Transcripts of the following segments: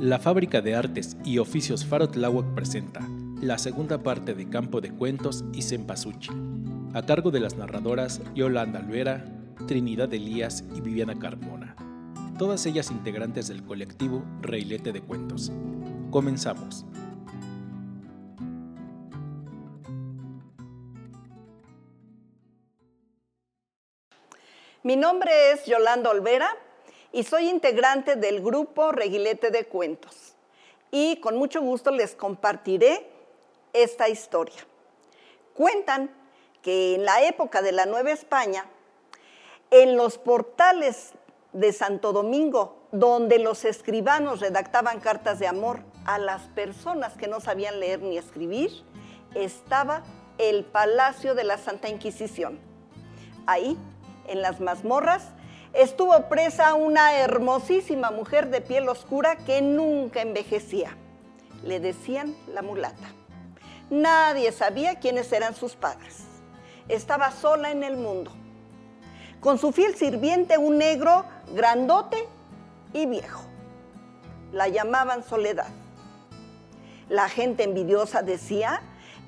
La Fábrica de Artes y Oficios Faro presenta la segunda parte de Campo de Cuentos y Cempasúchil, a cargo de las narradoras Yolanda Alvera, Trinidad Elías y Viviana Carmona, todas ellas integrantes del colectivo Reilete de Cuentos. Comenzamos. Mi nombre es Yolanda Olvera y soy integrante del grupo Reguilete de Cuentos. Y con mucho gusto les compartiré esta historia. Cuentan que en la época de la Nueva España, en los portales de Santo Domingo, donde los escribanos redactaban cartas de amor a las personas que no sabían leer ni escribir, estaba el Palacio de la Santa Inquisición. Ahí en las mazmorras, estuvo presa una hermosísima mujer de piel oscura que nunca envejecía. Le decían la mulata. Nadie sabía quiénes eran sus padres. Estaba sola en el mundo. Con su fiel sirviente, un negro grandote y viejo. La llamaban Soledad. La gente envidiosa decía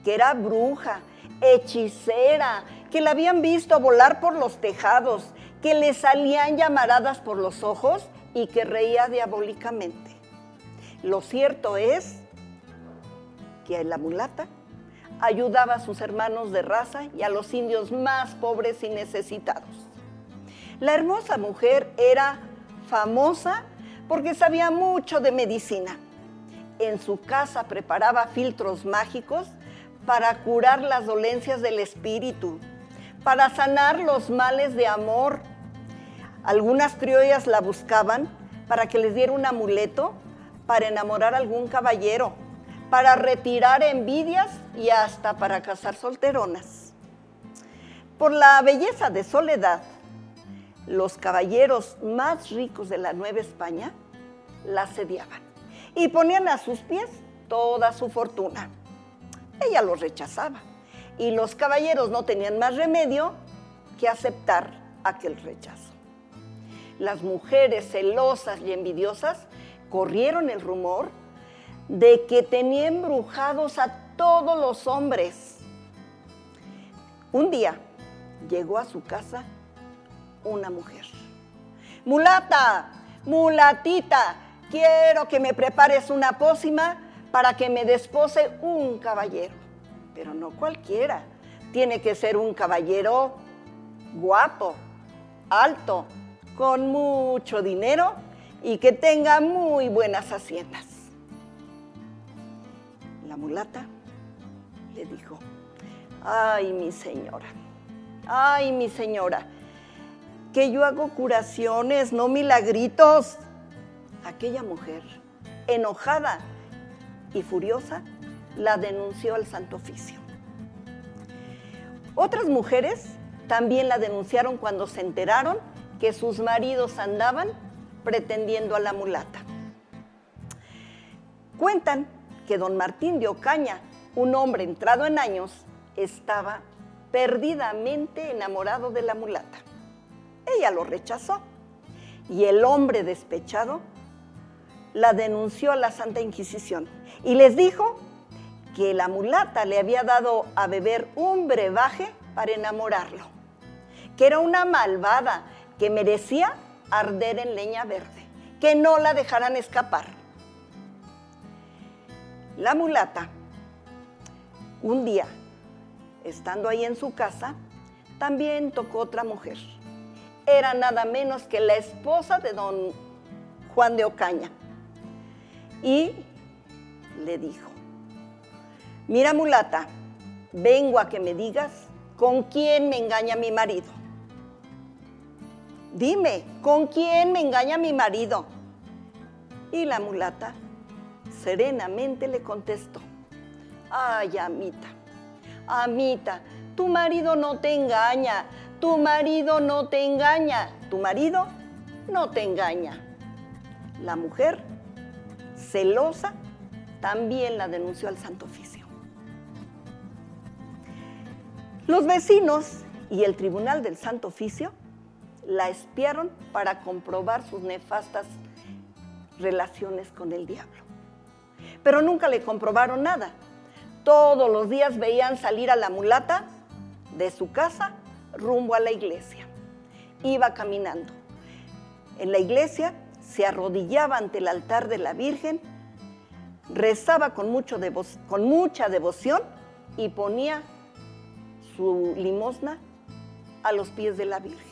que era bruja, hechicera, que la habían visto volar por los tejados, que le salían llamaradas por los ojos y que reía diabólicamente. Lo cierto es que la mulata ayudaba a sus hermanos de raza y a los indios más pobres y necesitados. La hermosa mujer era famosa porque sabía mucho de medicina. En su casa preparaba filtros mágicos para curar las dolencias del espíritu, para sanar los males de amor. Algunas criollas la buscaban para que les diera un amuleto para enamorar a algún caballero, para retirar envidias y hasta para casar solteronas. Por la belleza de Soledad, los caballeros más ricos de la Nueva España la sediaban y ponían a sus pies toda su fortuna. Ella los rechazaba y los caballeros no tenían más remedio que aceptar aquel rechazo. Las mujeres celosas y envidiosas corrieron el rumor de que tenía embrujados a todos los hombres. Un día llegó a su casa una mujer. Mulata, mulatita, quiero que me prepares una pócima para que me despose un caballero pero no cualquiera. Tiene que ser un caballero guapo, alto, con mucho dinero y que tenga muy buenas haciendas. La mulata le dijo, ay mi señora, ay mi señora, que yo hago curaciones, no milagritos. Aquella mujer, enojada y furiosa, la denunció al Santo Oficio. Otras mujeres también la denunciaron cuando se enteraron que sus maridos andaban pretendiendo a la mulata. Cuentan que don Martín de Ocaña, un hombre entrado en años, estaba perdidamente enamorado de la mulata. Ella lo rechazó y el hombre despechado la denunció a la Santa Inquisición y les dijo que la mulata le había dado a beber un brebaje para enamorarlo, que era una malvada que merecía arder en leña verde, que no la dejaran escapar. La mulata, un día, estando ahí en su casa, también tocó otra mujer. Era nada menos que la esposa de don Juan de Ocaña. Y le dijo, mira mulata, vengo a que me digas con quién me engaña mi marido. Dime, ¿con quién me engaña mi marido? Y la mulata serenamente le contestó, ay, amita, amita, tu marido no te engaña, tu marido no te engaña, tu marido no te engaña. La mujer, celosa, también la denunció al Santo Oficio. Los vecinos y el Tribunal del Santo Oficio la espiaron para comprobar sus nefastas relaciones con el diablo. Pero nunca le comprobaron nada. Todos los días veían salir a la mulata de su casa rumbo a la iglesia. Iba caminando. En la iglesia se arrodillaba ante el altar de la Virgen, rezaba con, mucho con mucha devoción y ponía su limosna a los pies de la Virgen.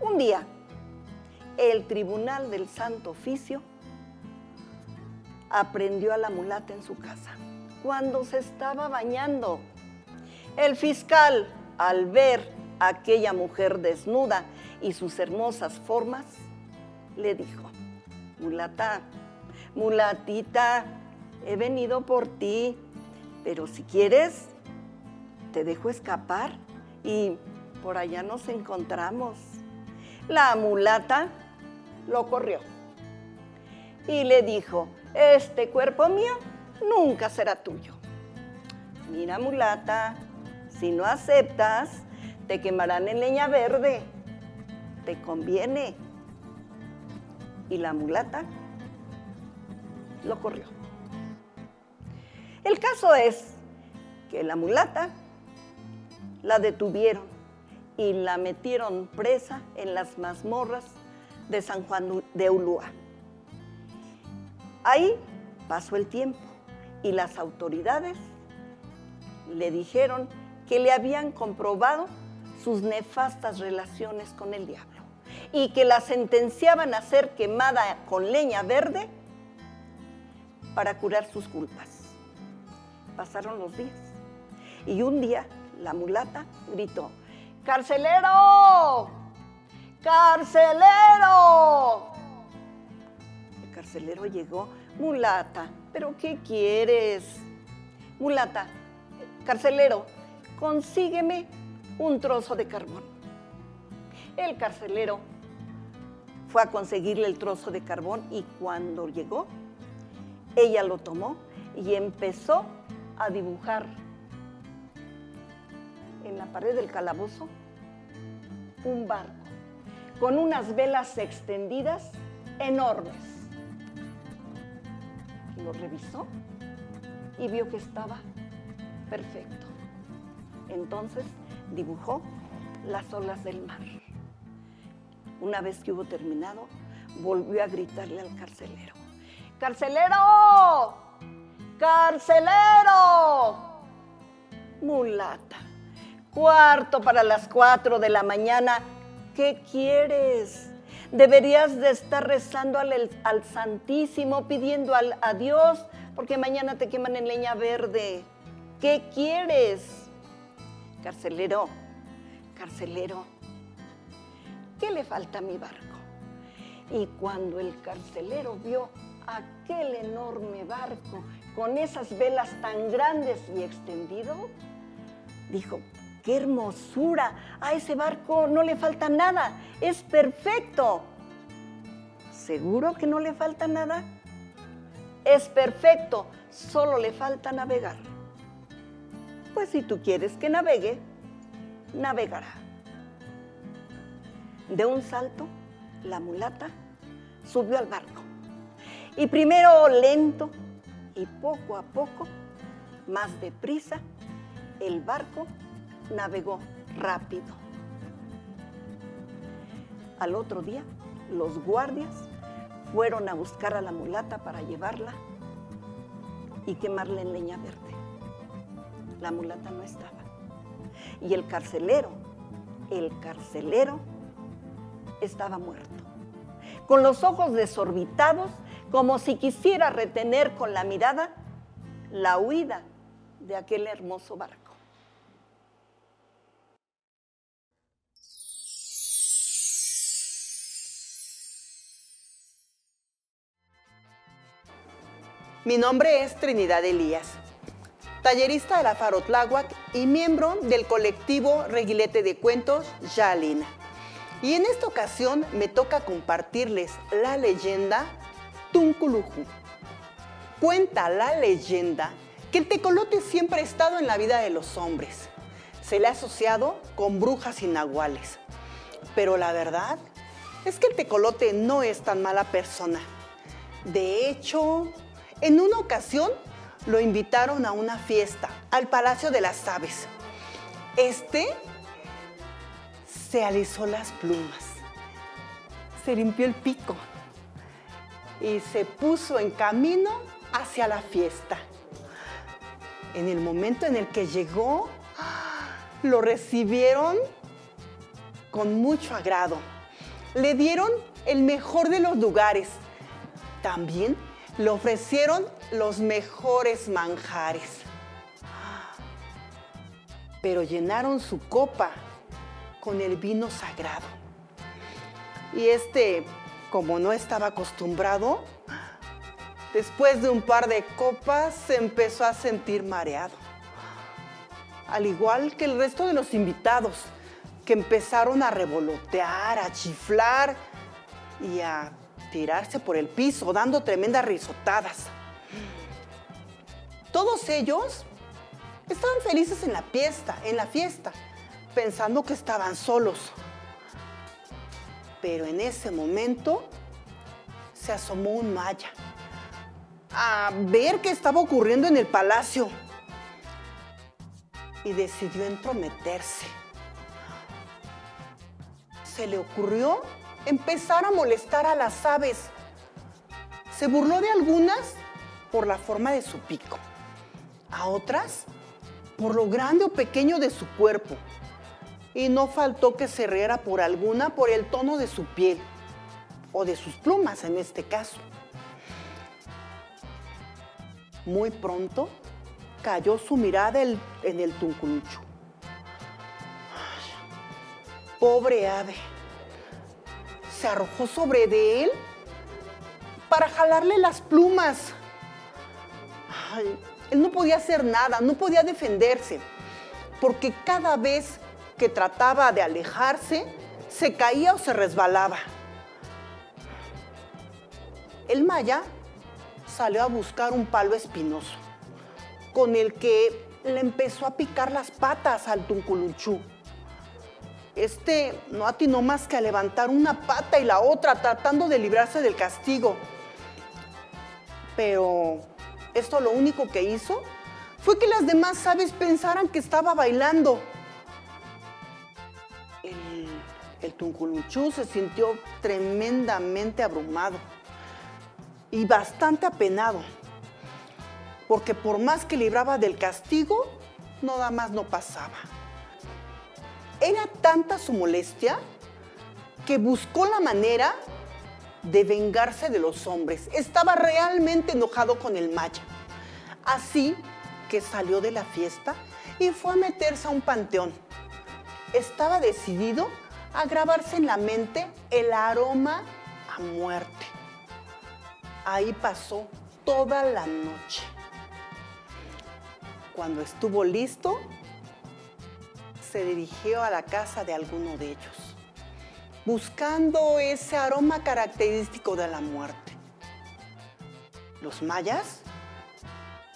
Un día, el tribunal del Santo Oficio aprendió a la mulata en su casa cuando se estaba bañando. El fiscal, al ver a aquella mujer desnuda y sus hermosas formas, le dijo, mulata, mulatita, he venido por ti, pero si quieres, te dejo escapar y por allá nos encontramos. La mulata lo corrió y le dijo, este cuerpo mío nunca será tuyo. Mira, mulata, si no aceptas, te quemarán en leña verde. Te conviene. Y la mulata lo corrió. El caso es que la mulata la detuvieron y la metieron presa en las mazmorras de San Juan de Ulúa. Ahí pasó el tiempo y las autoridades le dijeron que le habían comprobado sus nefastas relaciones con el diablo y que la sentenciaban a ser quemada con leña verde para curar sus culpas. Pasaron los días y un día la mulata gritó, ¡Carcelero! ¡Carcelero! El carcelero llegó, mulata, ¿pero qué quieres? Mulata, carcelero, consígueme un trozo de carbón. El carcelero fue a conseguirle el trozo de carbón y cuando llegó, ella lo tomó y empezó a dibujar en la pared del calabozo un barco con unas velas extendidas enormes. Lo revisó y vio que estaba perfecto. Entonces dibujó las olas del mar. Una vez que hubo terminado, volvió a gritarle al carcelero. ¡Carcelero! ¡Carcelero! Mulata cuarto para las cuatro de la mañana. ¿Qué quieres? Deberías de estar rezando al, al Santísimo, pidiendo al, a Dios, porque mañana te queman en leña verde. ¿Qué quieres? Carcelero, carcelero, ¿qué le falta a mi barco? Y cuando el carcelero vio aquel enorme barco con esas velas tan grandes y extendido, dijo, qué hermosura, a ese barco no le falta nada, es perfecto. ¿Seguro que no le falta nada? Es perfecto, solo le falta navegar. Pues si tú quieres que navegue, navegará. De un salto, la mulata subió al barco. Y primero lento y poco a poco, más deprisa, el barco navegó rápido. Al otro día, los guardias fueron a buscar a la mulata para llevarla y quemarla en leña verde. La mulata no estaba. Y el carcelero, el carcelero estaba muerto, con los ojos desorbitados, como si quisiera retener con la mirada la huida de aquel hermoso barco. Mi nombre es Trinidad Elías, tallerista de la Farotláhuac y miembro del colectivo Reguilete de Cuentos Yalina. Y en esta ocasión me toca compartirles la leyenda Tunculuju. Cuenta la leyenda que el tecolote siempre ha estado en la vida de los hombres. Se le ha asociado con brujas y nahuales. Pero la verdad es que el tecolote no es tan mala persona. De hecho, en una ocasión lo invitaron a una fiesta al Palacio de las Aves. Este se alisó las plumas, se limpió el pico y se puso en camino hacia la fiesta. En el momento en el que llegó, lo recibieron con mucho agrado. Le dieron el mejor de los lugares. También le ofrecieron los mejores manjares. Pero llenaron su copa con el vino sagrado. Y este, como no estaba acostumbrado, después de un par de copas se empezó a sentir mareado. Al igual que el resto de los invitados, que empezaron a revolotear, a chiflar y a tirarse por el piso, dando tremendas risotadas. Todos ellos estaban felices en la fiesta, en la fiesta, pensando que estaban solos. Pero en ese momento se asomó un maya a ver qué estaba ocurriendo en el palacio y decidió entrometerse. Se le ocurrió empezar a molestar a las aves. Se burló de algunas por la forma de su pico, a otras por lo grande o pequeño de su cuerpo. Y no faltó que se riera por alguna por el tono de su piel, o de sus plumas en este caso. Muy pronto cayó su mirada en el tunculucho. Pobre ave. Se arrojó sobre de él para jalarle las plumas. él no podía hacer nada, no podía defenderse, porque cada vez que trataba de alejarse, se caía o se resbalaba. El maya salió a buscar un palo espinoso con el que le empezó a picar las patas al tunculunchú. Este no atinó más que a levantar una pata y la otra tratando de librarse del castigo. Pero esto lo único que hizo fue que las demás aves pensaran que estaba bailando. El, el se sintió tremendamente abrumado y bastante apenado porque por más que libraba del castigo, nada más no pasaba. Era tanta su molestia que buscó la manera de vengarse de los hombres. Estaba realmente enojado con el Maya. Así que salió de la fiesta y fue a meterse a un panteón. Estaba decidido a grabarse en la mente el aroma a muerte. Ahí pasó toda la noche. Cuando estuvo listo, se dirigió a la casa de alguno de ellos, buscando ese aroma característico de la muerte. Los mayas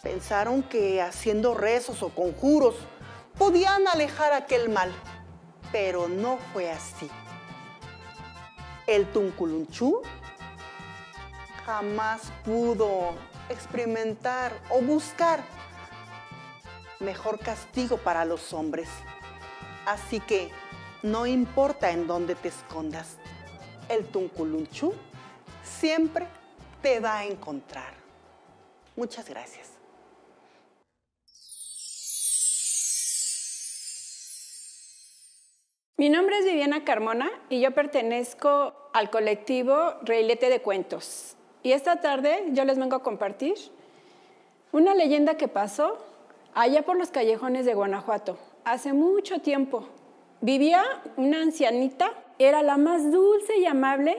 pensaron que haciendo rezos o conjuros podían alejar aquel mal, pero no fue así. El Tunculunchú jamás pudo experimentar o buscar mejor castigo para los hombres. Así que no importa en dónde te escondas, el Tunculunchú siempre te va a encontrar. Muchas gracias. Mi nombre es Viviana Carmona y yo pertenezco al colectivo Reilete de Cuentos. Y esta tarde yo les vengo a compartir una leyenda que pasó allá por los callejones de Guanajuato, hace mucho tiempo. Vivía una ancianita, era la más dulce y amable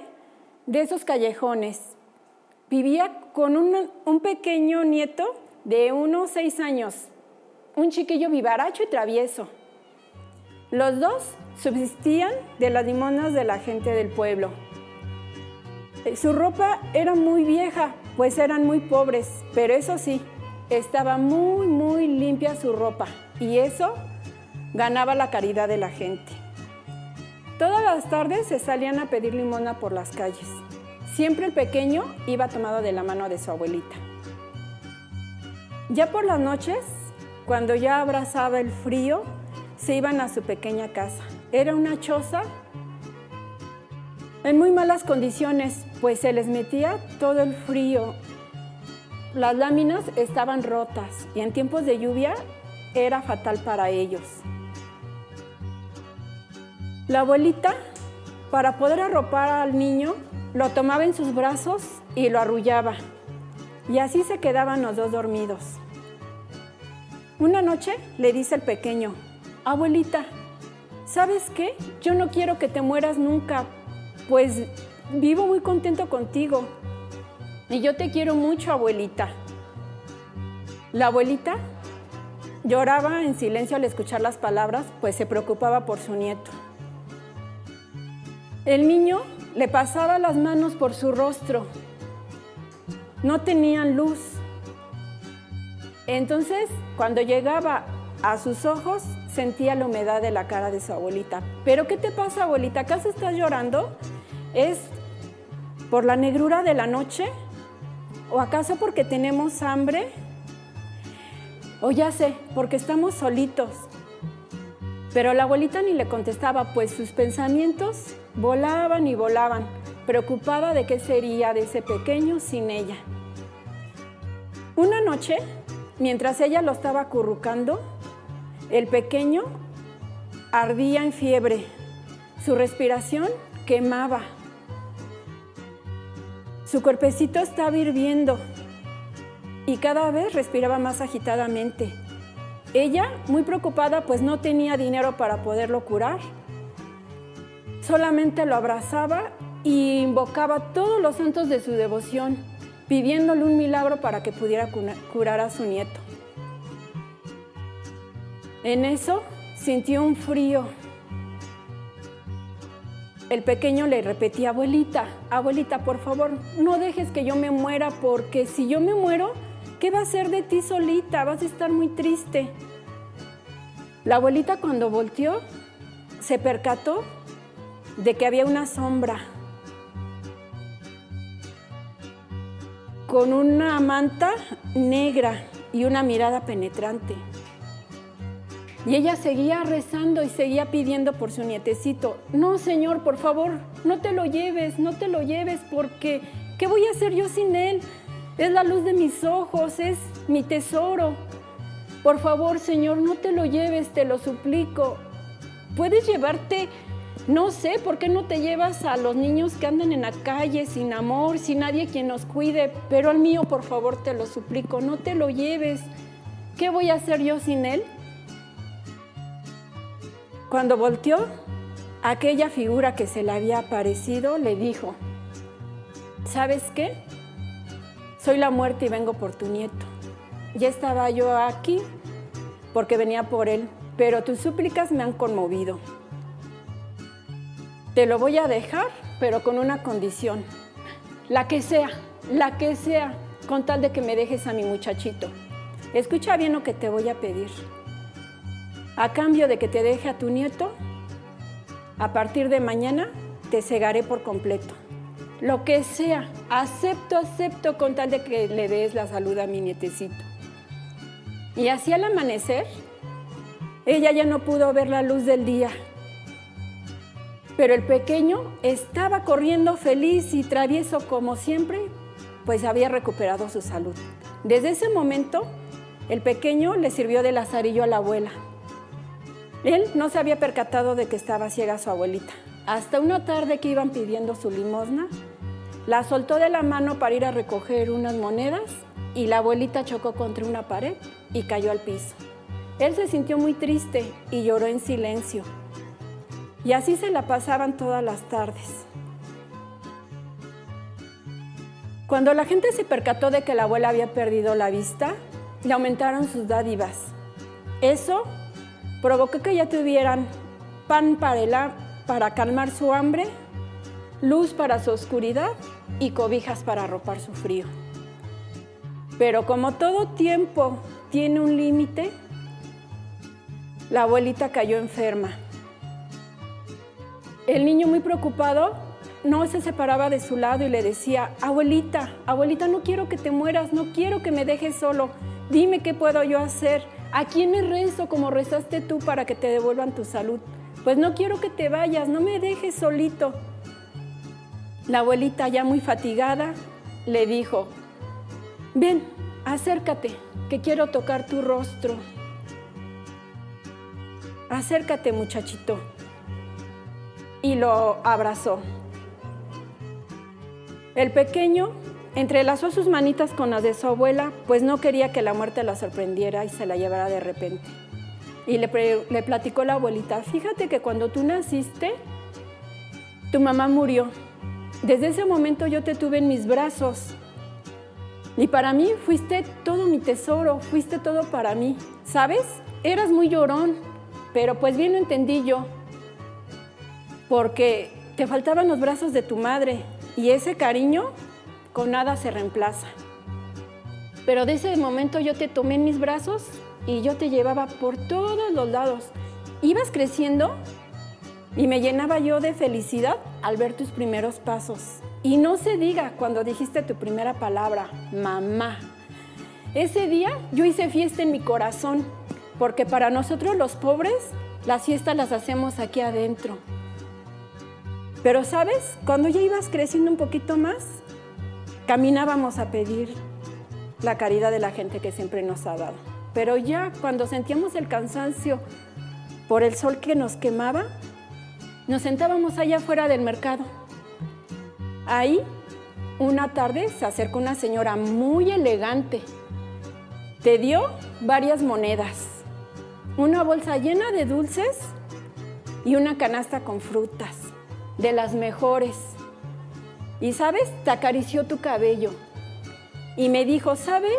de esos callejones. Vivía con un, pequeño nieto de unos seis años, un chiquillo vivaracho y travieso. Los dos subsistían de las limonas de la gente del pueblo. Su ropa era muy vieja, pues eran muy pobres, pero eso sí, estaba muy, muy limpia su ropa y eso ganaba la caridad de la gente. Todas las tardes se salían a pedir limona por las calles. Siempre el pequeño iba tomado de la mano de su abuelita. Ya por las noches, cuando ya abrazaba el frío, se iban a su pequeña casa. Era una choza en muy malas condiciones, pues se les metía todo el frío. Las láminas estaban rotas y en tiempos de lluvia era fatal para ellos. La abuelita, para poder arropar al niño, lo tomaba en sus brazos y lo arrullaba. Y así se quedaban los dos dormidos. Una noche le dice el pequeño, abuelita, ¿sabes qué? Yo no quiero que te mueras nunca, pues vivo muy contento contigo. Y yo te quiero mucho, abuelita. La abuelita lloraba en silencio al escuchar las palabras, pues se preocupaba por su nieto. El niño le pasaba las manos por su rostro. No tenían luz. Entonces, cuando llegaba a sus ojos, sentía la humedad de la cara de su abuelita. ¿Pero qué te pasa, abuelita? ¿Acaso estás llorando? ¿Es por la negrura de la noche? ¿O acaso porque tenemos hambre? O ya sé, porque estamos solitos. Pero la abuelita ni le contestaba, pues sus pensamientos volaban y volaban, preocupada de qué sería de ese pequeño sin ella. Una noche, mientras ella lo estaba acurrucando, el pequeño ardía en fiebre, su respiración quemaba, su cuerpecito estaba hirviendo y cada vez respiraba más agitadamente. Ella, muy preocupada, pues no tenía dinero para poderlo curar. Solamente lo abrazaba y invocaba todos los santos de su devoción, pidiéndole un milagro para que pudiera curar a su nieto. En eso sintió un frío. El pequeño le repetía, abuelita, abuelita, por favor, no dejes que yo me muera porque si yo me muero, ¿Qué va a ser de ti solita? Vas a estar muy triste. La abuelita cuando volteó se percató de que había una sombra con una manta negra y una mirada penetrante. Y ella seguía rezando y seguía pidiendo por su nietecito. No, Señor, por favor, no te lo lleves, no te lo lleves, porque ¿qué voy a hacer yo sin él? Es la luz de mis ojos, es mi tesoro. Por favor, Señor, no te lo lleves, te lo suplico. Puedes llevarte, no sé, ¿por qué no te llevas a los niños que andan en la calle sin amor, sin nadie quien nos cuide? Pero al mío, por favor, te lo suplico, no te lo lleves. ¿Qué voy a hacer yo sin él? Cuando volteó, aquella figura que se le había aparecido le dijo, ¿sabes qué? Soy la muerte y vengo por tu nieto. Ya estaba yo aquí porque venía por él, pero tus súplicas me han conmovido. Te lo voy a dejar, pero con una condición, la que sea, la que sea, con tal de que me dejes a mi muchachito. Escucha bien lo que te voy a pedir. A cambio de que te deje a tu nieto, a partir de mañana te cegaré por completo lo que sea, acepto, acepto con tal de que le des la salud a mi nietecito. Y así al amanecer, ella ya no pudo ver la luz del día. Pero el pequeño estaba corriendo feliz y travieso como siempre, pues había recuperado su salud. Desde ese momento, el pequeño le sirvió de lazarillo a la abuela. Él no se había percatado de que estaba ciega su abuelita. Hasta una tarde que iban pidiendo su limosna, la soltó de la mano para ir a recoger unas monedas y la abuelita chocó contra una pared y cayó al piso. Él se sintió muy triste y lloró en silencio. Y así se la pasaban todas las tardes. Cuando la gente se percató de que la abuela había perdido la vista, le aumentaron sus dádivas. Eso provocó que ya tuvieran pan para, para calmar su hambre, luz para su oscuridad y cobijas para arropar su frío. Pero como todo tiempo tiene un límite, la abuelita cayó enferma. el niño muy preocupado no se separaba de su lado y le decía, abuelita, abuelita, no quiero que te mueras, no quiero que me dejes solo, dime qué puedo yo hacer, a quién me rezo como rezaste tú para que te devuelvan tu salud. Pues no quiero que te vayas, no me dejes solito. La abuelita, ya muy fatigada, le dijo, ven, acércate, que quiero tocar tu rostro. Acércate, muchachito. Y lo abrazó. El pequeño entrelazó sus manitas con las de su abuela, pues no quería que la muerte la sorprendiera y se la llevara de repente. Y le, le platicó la abuelita, fíjate que cuando tú naciste, tu mamá murió. Desde ese momento yo te tuve en mis brazos. Y para mí fuiste todo mi tesoro, fuiste todo para mí. ¿Sabes? Eras muy llorón, pero pues bien lo entendí yo. Porque te faltaban los brazos de tu madre y ese cariño con nada se reemplaza. Pero de ese momento yo te tomé en mis brazos y yo te llevaba por todos los lados. Ibas creciendo y me llenaba yo de felicidad al ver tus primeros pasos. Y no se diga cuando dijiste tu primera palabra, mamá. Ese día yo hice fiesta en mi corazón, porque para nosotros los pobres las fiestas las hacemos aquí adentro. Pero sabes, cuando ya ibas creciendo un poquito más, caminábamos a pedir la caridad de la gente que siempre nos ha dado. Pero ya cuando sentíamos el cansancio por el sol que nos quemaba, nos sentábamos allá afuera del mercado. Ahí, una tarde, se acercó una señora muy elegante. Te dio varias monedas, una bolsa llena de dulces y una canasta con frutas de las mejores. Y sabes, te acarició tu cabello y me dijo, ¿sabe?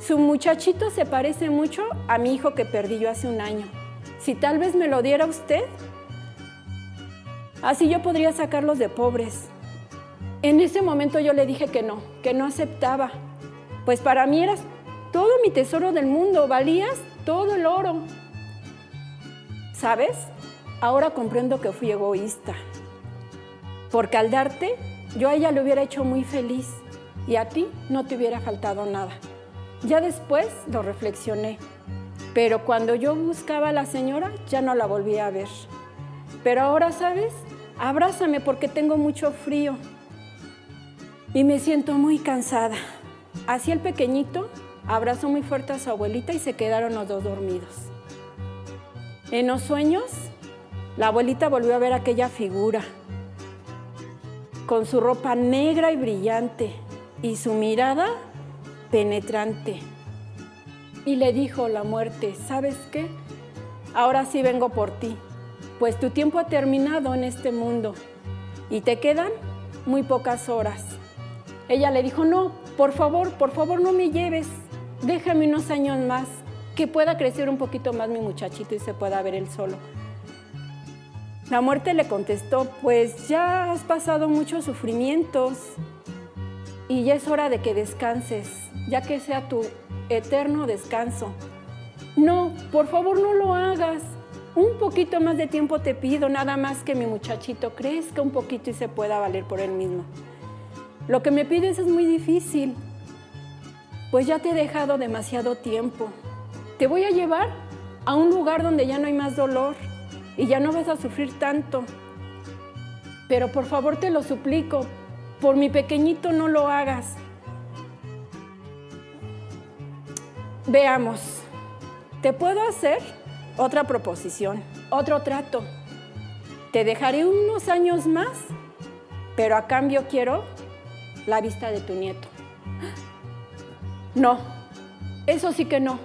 Su muchachito se parece mucho a mi hijo que perdí yo hace un año. Si tal vez me lo diera usted, así yo podría sacarlos de pobres. En ese momento yo le dije que no, que no aceptaba, pues para mí eras todo mi tesoro del mundo, valías todo el oro. ¿Sabes? Ahora comprendo que fui egoísta porque al darte, yo a ella le hubiera hecho muy feliz y a ti no te hubiera faltado nada. Ya después lo reflexioné, pero cuando yo buscaba a la señora ya no la volví a ver. Pero ahora, ¿sabes? Abrázame porque tengo mucho frío y me siento muy cansada. Así el pequeñito abrazó muy fuerte a su abuelita y se quedaron los dos dormidos. En los sueños, la abuelita volvió a ver aquella figura con su ropa negra y brillante y su mirada penetrante. Y le dijo la muerte, ¿sabes qué? Ahora sí vengo por ti, pues tu tiempo ha terminado en este mundo y te quedan muy pocas horas. Ella le dijo, no, por favor, por favor no me lleves, déjame unos años más, que pueda crecer un poquito más mi muchachito y se pueda ver él solo. La muerte le contestó, pues ya has pasado muchos sufrimientos y ya es hora de que descanses, ya que sea tu eterno descanso. No, por favor no lo hagas. Un poquito más de tiempo te pido, nada más que mi muchachito crezca un poquito y se pueda valer por él mismo. Lo que me pides es muy difícil, pues ya te he dejado demasiado tiempo. Te voy a llevar a un lugar donde ya no hay más dolor y ya no vas a sufrir tanto. Pero por favor te lo suplico, por mi pequeñito no lo hagas. Veamos, te puedo hacer otra proposición, otro trato. Te dejaré unos años más, pero a cambio quiero la vista de tu nieto. No, eso sí que no.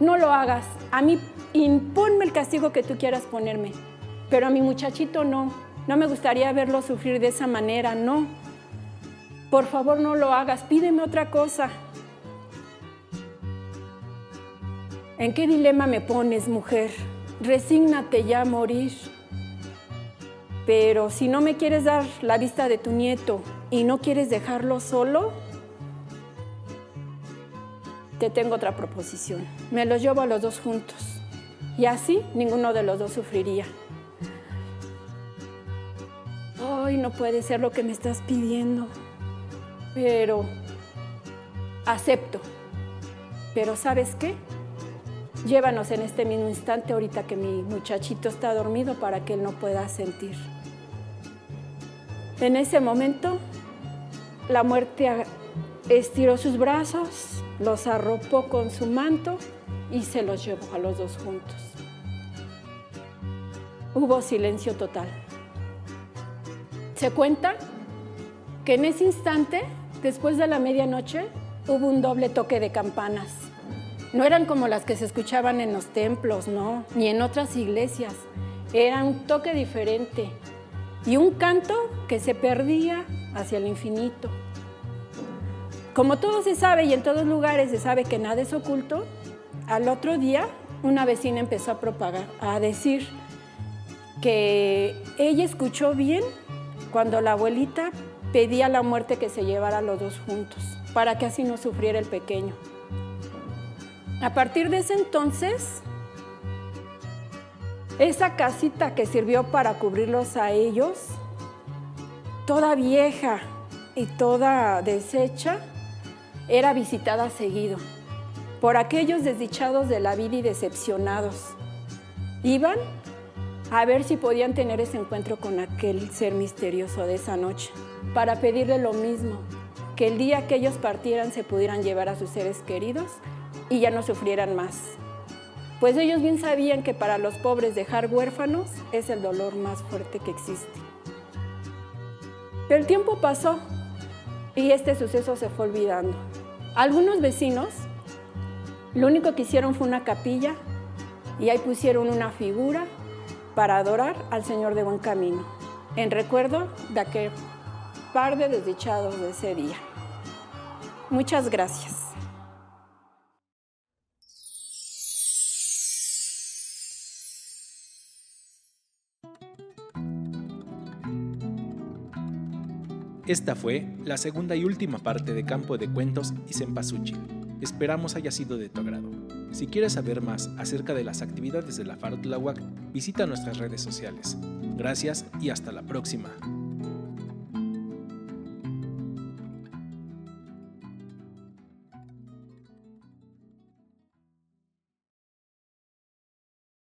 No lo hagas. A mí imponme el castigo que tú quieras ponerme, pero a mi muchachito no, no me gustaría verlo sufrir de esa manera, no. Por favor no lo hagas, pídeme otra cosa. ¿En qué dilema me pones, mujer? Resígnate ya a morir. Pero si no me quieres dar la vista de tu nieto y no quieres dejarlo solo, te tengo otra proposición. Me los llevo a los dos juntos y así ninguno de los dos sufriría. ay, no puede ser lo que me estás pidiendo, pero acepto. Pero ¿sabes qué? Llévanos en este mismo instante ahorita que mi muchachito está dormido para que él no pueda sentir. En ese momento, la muerte estiró sus brazos, los arropó con su manto y se los llevó a los dos juntos. Hubo silencio total. Se cuenta que en ese instante, después de la medianoche, hubo un doble toque de campanas. No eran como las que se escuchaban en los templos, no, ni en otras iglesias. Era un toque diferente y un canto que se perdía hacia el infinito. Como todo se sabe y en todos lugares se sabe que nada es oculto, al otro día una vecina empezó a propagar, a decir que ella escuchó bien cuando la abuelita pedía la muerte que se llevara los dos juntos, para que así no sufriera el pequeño. A partir de ese entonces, esa casita que sirvió para cubrirlos a ellos, toda vieja y toda deshecha, era visitada seguido por aquellos desdichados de la vida y decepcionados. Iban a ver si podían tener ese encuentro con aquel ser misterioso de esa noche, para pedirle lo mismo, que el día que ellos partieran se pudieran llevar a sus seres queridos y ya no sufrieran más. Pues ellos bien sabían que para los pobres dejar huérfanos es el dolor más fuerte que existe. Pero el tiempo pasó y este suceso se fue olvidando. Algunos vecinos lo único que hicieron fue una capilla y ahí pusieron una figura para adorar al Señor de Buen Camino, en recuerdo de aquel par de desdichados de ese día. Muchas gracias. Esta fue la segunda y última parte de Campo de Cuentos y Cempasúchil. Esperamos haya sido de tu agrado. Si quieres saber más acerca de las actividades de la Tláhuac, visita nuestras redes sociales. Gracias y hasta la próxima.